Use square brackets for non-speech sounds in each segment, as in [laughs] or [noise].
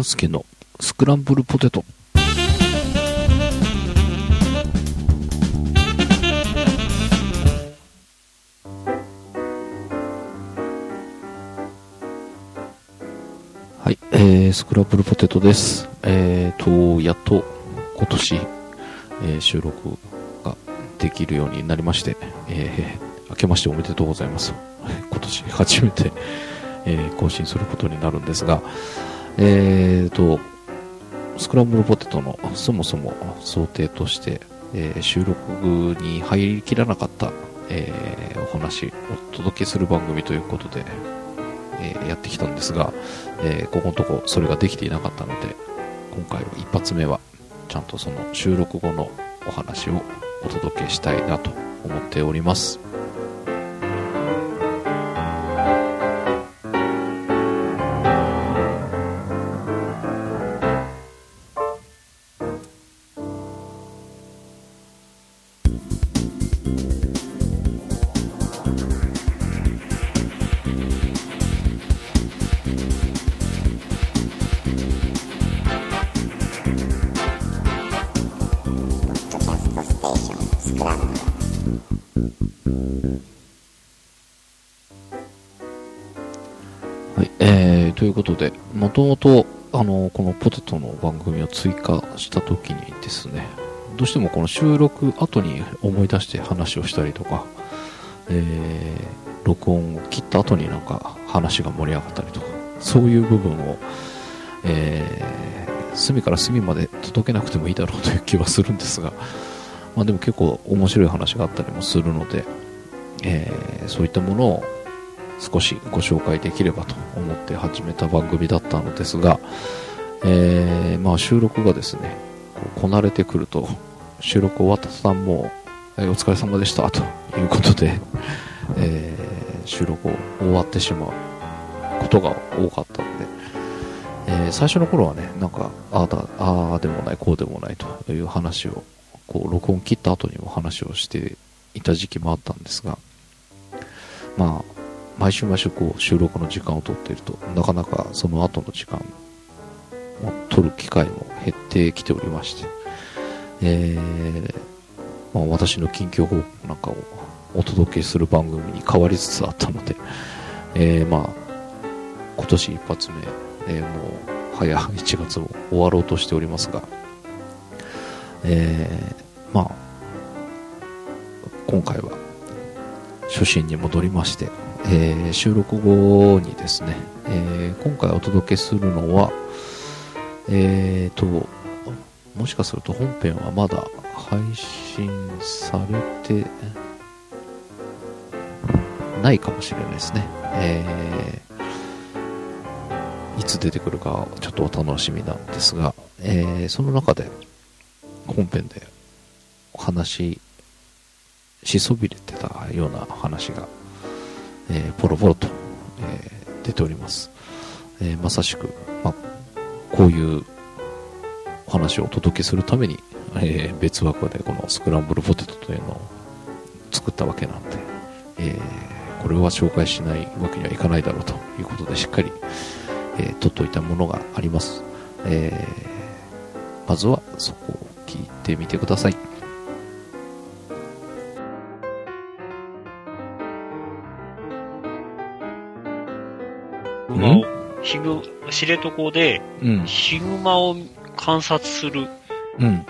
半助のスクランブルポテト。はい、えー、スクランブルポテトです。えーと、やっと今年、えー収録ができるようになりまして、えー、明けましておめでとうございます。[laughs] 今年初めて、えー更新することになるんですが、えーと、スクランブルポテトのそもそも想定として、えー収録に入りきらなかった、えーお話をお届けする番組ということで、えーやってきたんですが、えここのとこそれができていなかったので、今回は一発目はちゃんとその収録後のお話をお届けしたいなと思っております。はい、えー、ということで、もともと、あの、このポテトの番組を追加した時にですね、どうしてもこの収録後に思い出して話をしたりとか、えー、録音を切った後になんか話が盛り上がったりとか、そういう部分を、えー、隅から隅まで届けなくてもいいだろうという気はするんですが、まあでも結構面白い話があったりもするので、えー、そういったものを少しご紹介できればと思って始めた番組だったのですが、えーまあ、収録がですね、ここなれてくると、収録終わった途端もう、えお疲れ様でしたということで、えー収録を終わってしまうことが多かったので、え最初の頃はね、なんか、ああだ、ああでもない、こうでもないという話を、こう、録音切った後にも話をしていた時期もあったんですが、まあ、毎週毎週こう収録の時間を取っているとなかなかその後の時間を取る機会も減ってきておりまして、えーまあ、私の近況報告なんかをお届けする番組に変わりつつあったので、えーまあ今年一発目、えーもう早1月を終わろうとしておりますが、えーまあ今回は初心に戻りまして、えー収録後にですね、えー今回お届けするのは、えーと、もしかすると本編はまだ配信されてないかもしれないですね。えーいつ出てくるかちょっとお楽しみなんですが、えーその中で本編でお話ししそびれてたような話が、えーポロポロと、えー出ております。えーまさしく、ま、こういうお話をお届けするために、えー別枠でこのスクランブルポテトというのを作ったわけなんで、えーこれは紹介しないわけにはいかないだろうということでしっかり、えー取っといたものがあります。えーまずはそこ聞いてみてください。ヒグマを、ヒグ、知床で、うん。ヒグマを観察する、うん。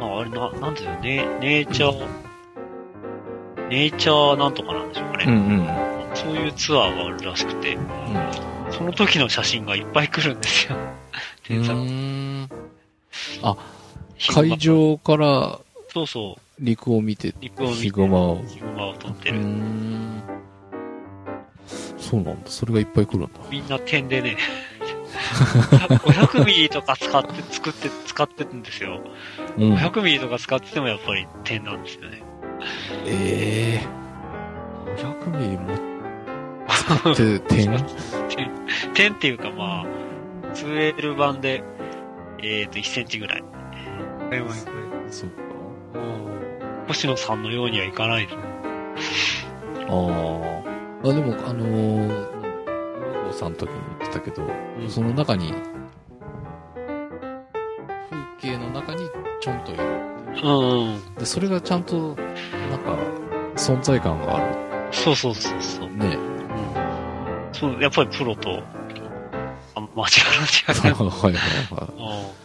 まああれな、なんていうの？ね、ネイチャー、ネイチャーなんとかなんでしょうかね。うんうん。そういうツアーがあるらしくて、その時の写真がいっぱい来るんですよ。う天才。あ、ヒグマ会場からそうそう、陸を見て、陸を見て、ヒグマを。ヒグマを撮ってる。ん。そうなんだ。それがいっぱい来るんだ。みんな点でね、500ミリとか使って、作って、使ってるんですよ。うん500ミリとか使っててもやっぱり点なんですよね。ええ500ミリも使って [laughs] 点？点、点っていうかまあ、2L 版で、えっ、と、1センチぐらい。れはいかな。そうか。うん。星野さんのようにはいかないと。ああ。あ、でも、あのー、梅子さんの時に言ってたけど、うん、その中に、風景の中にちょんといる。うん。で、それがちゃんと、なんか、存在感がある。そうそうそうそう。ねうん。そう、やっぱりプロと、あ、間違いな違ん。[laughs] はいはいはい。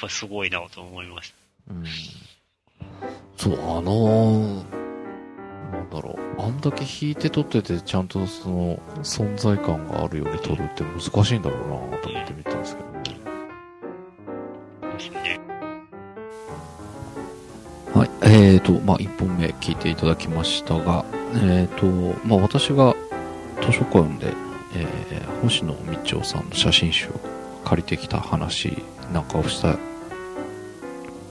ぱりすごいなと思いましうんそう、あのーなんだろう。あんだけ弾いて撮ってて、ちゃんとその、存在感があるように撮るって難しいんだろうなと思って見たんですけどね。た。ですね。はい。えーと、まあ、1本目聞いていただきましたが、えーと、まあ、私が図書館で、えー星野道夫さんの写真集を借りてきた話なんかをした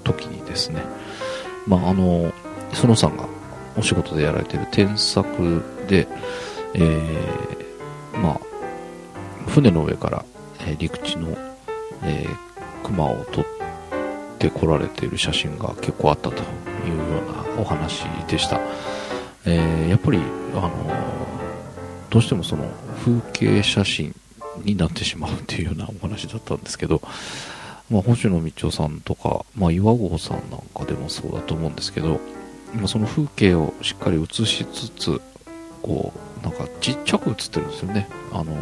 時にですね、まあ、あの、園さんがお仕事でやられてる添削で、えーまあ、船の上から、えー陸地の、えー熊を撮ってこられている写真が結構あったというようなお話でした。えやっぱり、あのどうしてもその風景写真になってしまうっていうようなお話だったんですけど、まあ、星野道夫さんとか、まあ、岩合さんなんかでもそうだと思うんですけど、まあその風景をしっかり写しつつ、こう、なんかちっちゃく写ってるんですよね。あの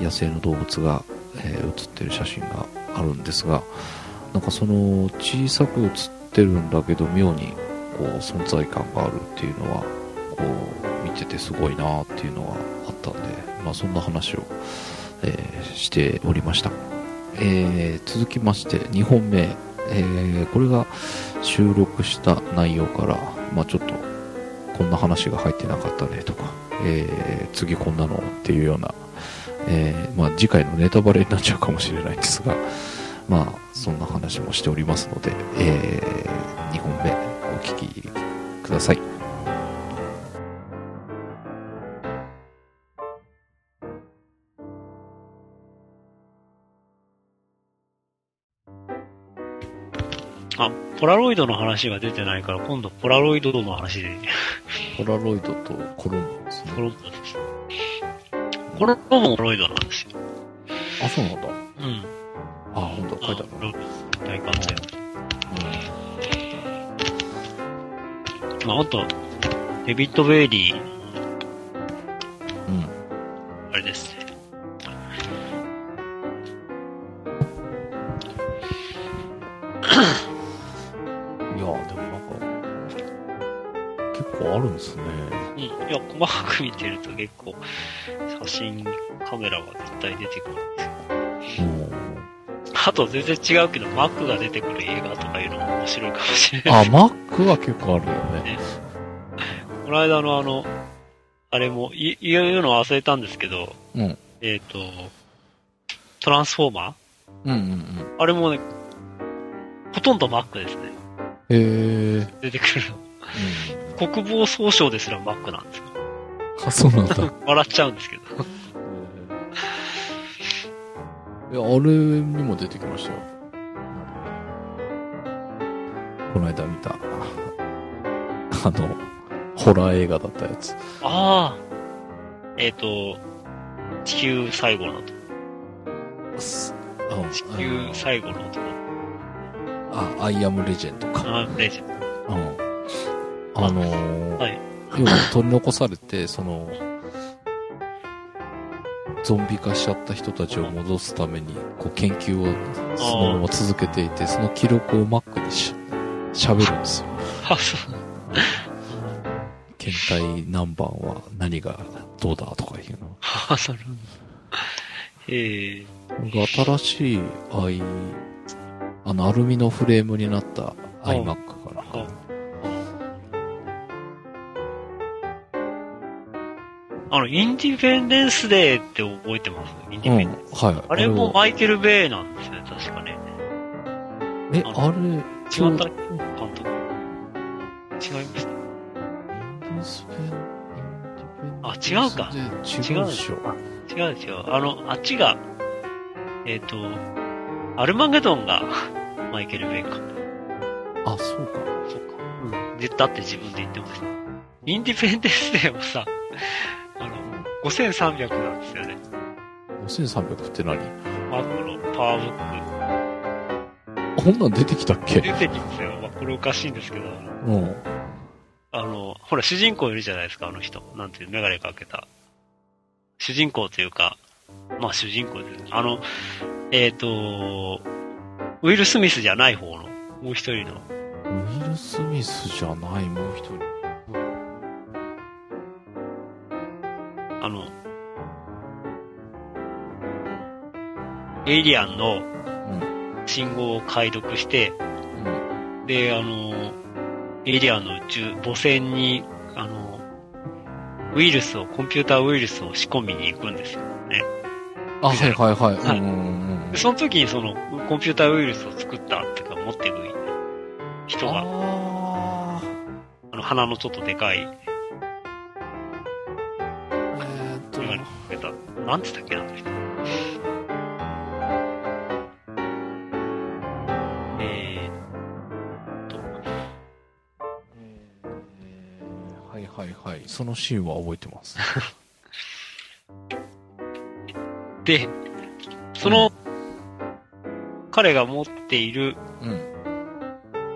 野生の動物が、えー写ってる写真があるんですが、なんかその小さく写ってるんだけど妙にこう存在感があるっていうのはこう見ててすごいなっていうのはあったんで、まあ、そんな話を、えーしておりました、えー続きまして2本目、えーこれが収録した内容から、まあ、ちょっとこんな話が入ってなかったねとか、え次こんなのっていうような、えまあ、次回のネタバレになっちゃうかもしれないんですが、まあ、そんな話もしておりますので、え2本目お聞きください。あ、ポラロイドの話が出てないから、今度ポラロイドの話で、ポラロイドとコロンボですね。ポロンドです。これもポラロイドなんですよ。あ、そうなんだ。うん。あ、本当書いてある。大活躍。まあ、あと、デビッド・ベイリー、構あるんですね。うん。いや、細かく見てると結構、写真、カメラが絶対出てくるんですよ。うん。あと全然違うけど、マックが出てくる映画とかいうのも面白いかもしれない。あ、マックは結構あるよね。この間のあの、あれも、い言うの忘れたんですけど、うん。えっ、と、トランスフォーマー？うんうんうん。あれもね、ほとんどマックですね。へえー。出てくるの。国防総省ですらマックなんですよ。あ、そうなんだ。[laughs] 笑っちゃうんですけど。いや、あれにも出てきましたよ。この間見た、[laughs] あの、ホラー映画だったやつ。ああ。えっ、と、地球最後の男。す地球最後の男。あ、アイアムレジェンドか。あレジェンド。うん。あのーはい。要は取り残されて、その、ゾンビ化しちゃった人たちを戻すために、こう研究をそのまま続けていて、その記録をマックにし喋るんですよ。あ、そう。検体何番は何がどうだとかいうの。[laughs] あ、なるほど。え新しい i、あの、アルミのフレームになった iMac かな。ああの、インディペンデンスデーって覚えてます？インディうんペンデンス。、はい。あれもはマイケル・ベイなんですね、確かね。え、ああれ、違った監督。違いました。あ違うか違うでしょ。違う違う。あの、あっちが、えっ、と、アルマゲドンが [laughs] マイケル・ベイか。あ、そうか。そっか。うん。でだって自分で言ってました。インディペンデンスデーもさ、5300なんですよね。5300って何？マックのパワーブック。こんなん出てきたっけ？出てきますよ。まあ、これおかしいんですけど、うん。あの、ほら、主人公いるじゃないですか、あの人。なんていう、メガネかけた。主人公というか、まあ主人公です。あの、えっ、と、ウィル・スミスじゃない方の、もう一人の、ウィル・スミスじゃない、もう一人。あの、エイリアンのうん。信号を解読して、うん。で、あの、エイリアンの宇宙、母船に、あの、ウイルスを、コンピューターウイルスを仕込みに行くんですよね。あ、はいはいはい。はいうんうんうんで、。その時にその、コンピューターウイルスを作ったっていうか、持っていく人が、ああの、鼻のちょっとでかい、ーえーっと、なんて言ったっけな、あの人。えーっと、はいはいはい。そのシーンは覚えてます。[laughs] で、その、彼が持っているうん。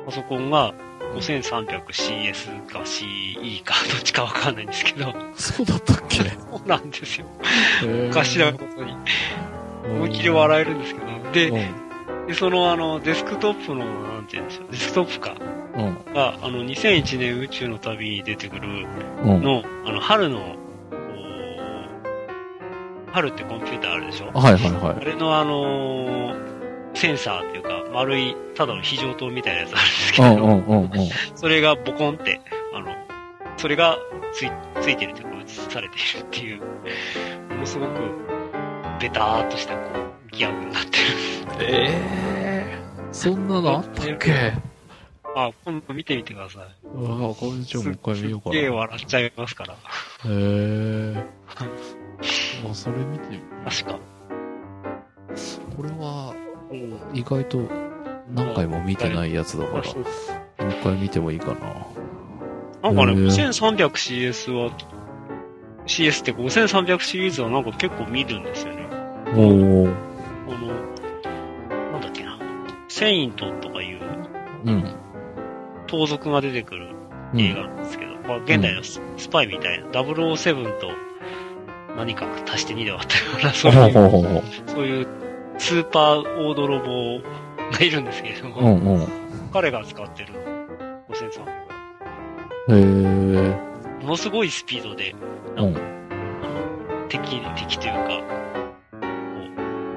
パソコンが 5300CS か CE か [laughs] どっちかわかんないんですけど、そうだったっけ？そうなんですよ。おおかしなことに。思いっきり笑えるんですけど、で、でそのあの、デスクトップの、なんて言うんでしょう、デスクトップか。が、あの、2001年宇宙の旅に出てくるうん。の、あの、春の、春ってコンピューターあるでしょ？はいはいはあれのあのーセンサーっていうか、丸い、ただの非常灯みたいなやつあるんですけい。ど。[laughs] それがボコンって、あの、それがつい、ついてるというか映されているっていう、ものすごく、ベターっとした、こう、ギャグになってる。ええそんなのあったっけ？あ、今度見てみてください。うわこれじゃあもう一回見ようかすっげえな。へ笑っちゃいますから。え。[laughs] あ、それ見てみ確か。これは、意外と何回も見てないやつだから、もう一回見てもいいかな。なんかね、へー 5300CS は、CS って5300シリーズはなんか結構見るんですよね。おー。あの、なんだっけな。セイントとかいううん。盗賊が出てくるうん映画なんですけど、まあ現代のススパイみたいな、007と何か足して2で割ったような、そういう。そういうスーパー大泥棒がいるんですけれどうも、んうん。彼が使ってる5300へえ。ものすごいスピードで、うん。あの敵、敵というか、こ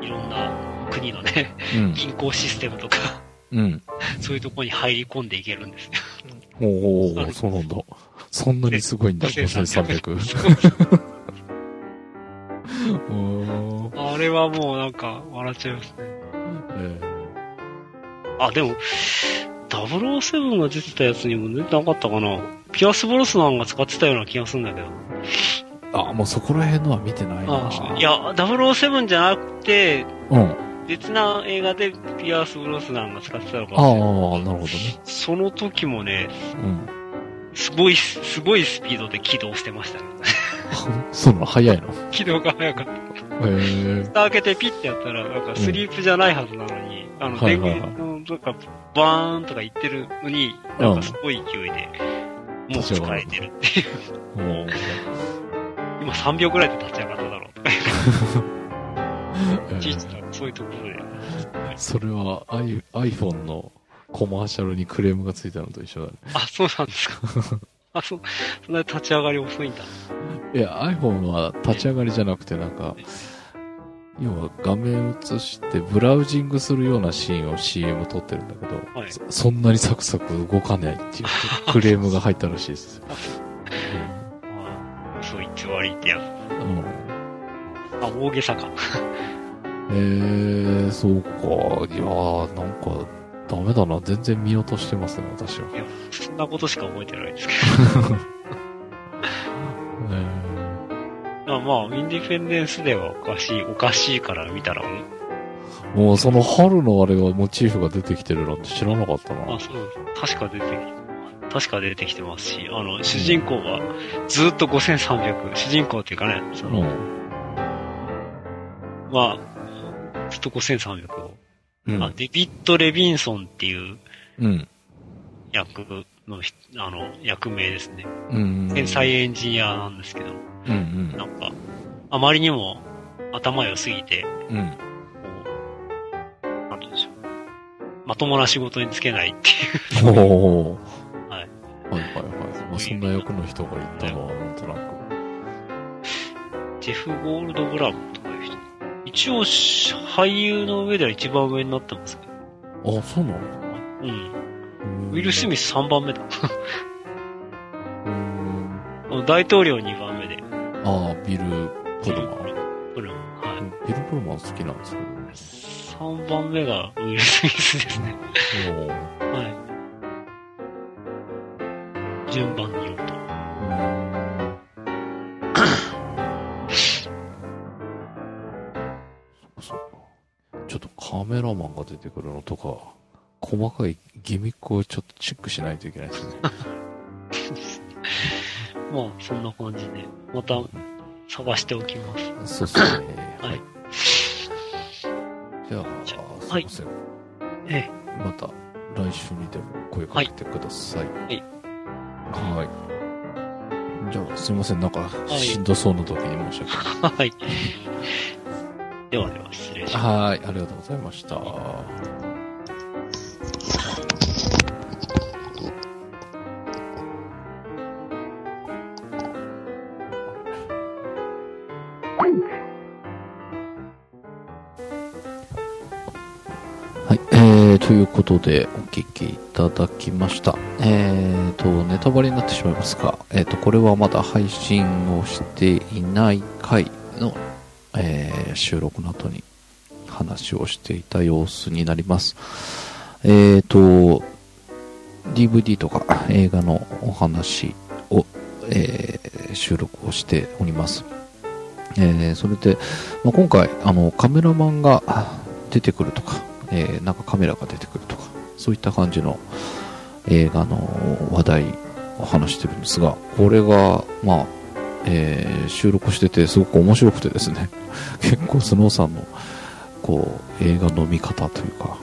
ういろんな国のね、うん。銀行システムとか、うん。そういうところに入り込んでいけるんですよ。ほうほうほう、そうなんだ。そんなにすごいんだ、5300。[laughs] はもうなんか笑っちゃいますね。えあ、でも、007が出てたやつにも出てなかったかな。ピアス・ブロスナンが使ってたような気がするんだけど。ーあ、もうそこら辺のは見てないな。あいや、007じゃなくて、うん。別な映画でピアス・ブロスナンが使ってたのかああ。なるほどね。その時もね、うん。すごい、すごいスピードで起動してましたね。[laughs] そんな早いの？起動が早かった。へえ。蓋開けてピッてやったら、なんかスリープじゃないはずなのに、あの、電源の、なんか、バーンとか言ってるのに、なんかすごい勢いで、もう使えてるっていう。もう、[laughs] 今3秒ぐらいで立ち上がっただろうとか。え [laughs] いちいちーそういうところで。それは iPhone のコマーシャルにクレームがついたのと一緒だね。あ、そうなんですか。あ、そう、そんなに立ち上がり遅いんだ。いや、iPhone は立ち上がりじゃなくてなんか、要は画面映してブラウジングするようなシーンを CM 撮ってるんだけど、はいそそんなにサクサク動かないっていうクレームが入ったらしいです。[laughs] あそう偽りってやつ。うんうんあ、大げさか。[laughs] えー、そうか。いやー、なんか、ダメだな。全然見落としてますね、私は。いや、そんなことしか覚えてないですけえど。あ [laughs] まあ、インディフェンデンスではおかしい、おかしいから見たら、もうその春のあれがモチーフが出てきてるなんて知らなかったなあ、。そう。確か出てきて、確か出てきてますし、あの、主人公はずっと5300、主人公っていうかね、その、うん。まあ、ずっと5300をうん。あデビッド・レビンソンっていううん。役のひ、あの、役名ですね。うん。天才エンジニアなんですけど、うんなんか、あまりにも頭良すぎて、うん。なんて言うんでしょう。まともな仕事に就けないっていう。おー。はい。はいはいはい。まあ、そんな役の人がいたのはなんとなく。ジェフ・ゴールドブラムとかいう人。一応、し俳優の上では一番上になってますけど。あ、そうなの？うん。うんウィル・スミス3番目だ。[laughs] うん。大統領2番目で。ああ、ビル・プルマン。ブルーム。はビル・プルマン好きなんですけどね。い。3番目がウィル・スミスですね。はい。順番によると。そうかちょっとカメラマンが出てくるのとか、細かいギミックをちょっとチェックしないといけないですね。[laughs] まあ、そんな感じで、また探しておきます。そうですね。ははいい。じゃあ、すはいいません。えまた来週にでも声かけてください。はいはい。じゃあ、すいません。なんか、いしんどそうな時に申し訳ない。え。[laughs] はい。ではでは、失礼します。はい、ありがとうございました。ということで、お聞きいただきました。えーと、ネタバレになってしまいますが、えーと、これはまだ配信をしていない回の、えー収録の後に話をしていた様子になります。えーと、DVD とか映画のお話を、えー収録をしております。えーそれで、まあ、今回、あの、カメラマンが出てくるとか、えーなんかカメラが出てくるとか、そういった感じの映画の話題を話してるんですが、これが、まあ、えー収録しててすごく面白くてですね、[laughs] 結構スノーさんの、こう、映画の見方というか、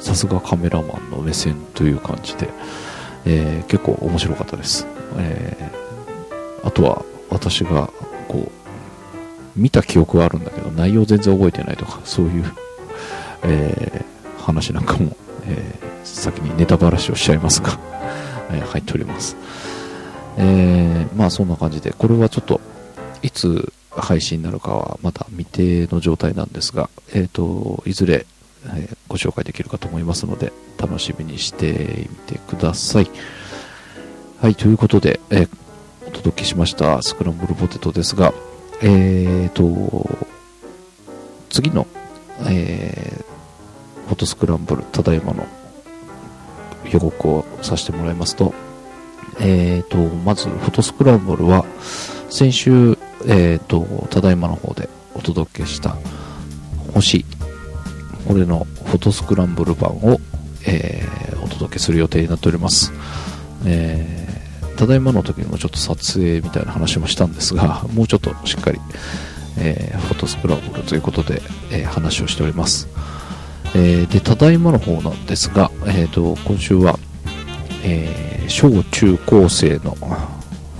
さすがカメラマンの目線という感じで、えー結構面白かったです。えーあとは、私が、こう、見た記憶はあるんだけど、内容全然覚えてないとか、そういう、えー話なんかも、えー先にネタばらしをしちゃいますが、[laughs] えー入っております。えーまあそんな感じで、これはちょっと、いつ配信になるかはまだ未定の状態なんですが、えっ、と、いずれ、えーご紹介できるかと思いますので、楽しみにしてみてください。はい、ということで、えーお届けしましたスクランブルポテトですが、えーと、次の、えーフォトスクランブル、ただいまの予告をさせてもらいますと、えーと、まず、フォトスクランブルは、先週、えーと、ただいまの方でお届けした、星、これのフォトスクランブル版を、えーお届けする予定になっております。えーただいまの時にもちょっと撮影みたいな話もしたんですが、もうちょっとしっかり、えーフォトスクランブルということで、え話をしております。えーで、ただいまの方なんですが、えーと、今週は、えー小中高生のフ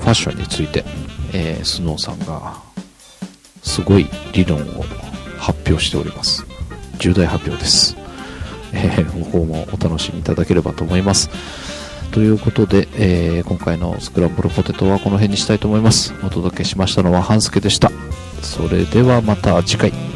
ァッションについて、えースノーさんが、すごい理論を発表しております。重大発表です。えー、ご訪問お楽しみいただければと思います。ということで、えー今回のスクランブルポテトはこの辺にしたいと思います。お届けしましたのは半助でした。それではまた次回。